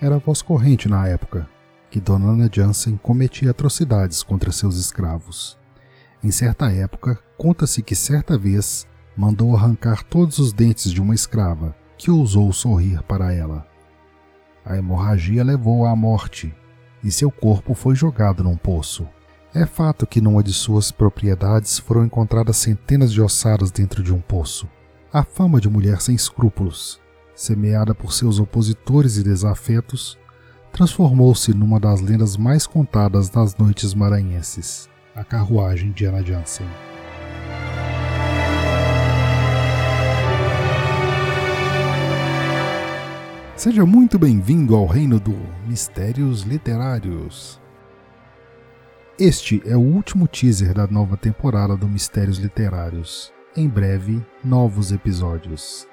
era voz corrente na época que Dona Ana Jansen cometia atrocidades contra seus escravos. Em certa época, conta-se que certa vez mandou arrancar todos os dentes de uma escrava que ousou sorrir para ela. A hemorragia levou-a à morte e seu corpo foi jogado num poço. É fato que numa de suas propriedades foram encontradas centenas de ossadas dentro de um poço. A fama de mulher sem escrúpulos, semeada por seus opositores e desafetos, transformou-se numa das lendas mais contadas das noites maranhenses, a carruagem de Anna Jansen. Seja muito bem-vindo ao reino do Mistérios Literários. Este é o último teaser da nova temporada do Mistérios Literários. Em breve, novos episódios.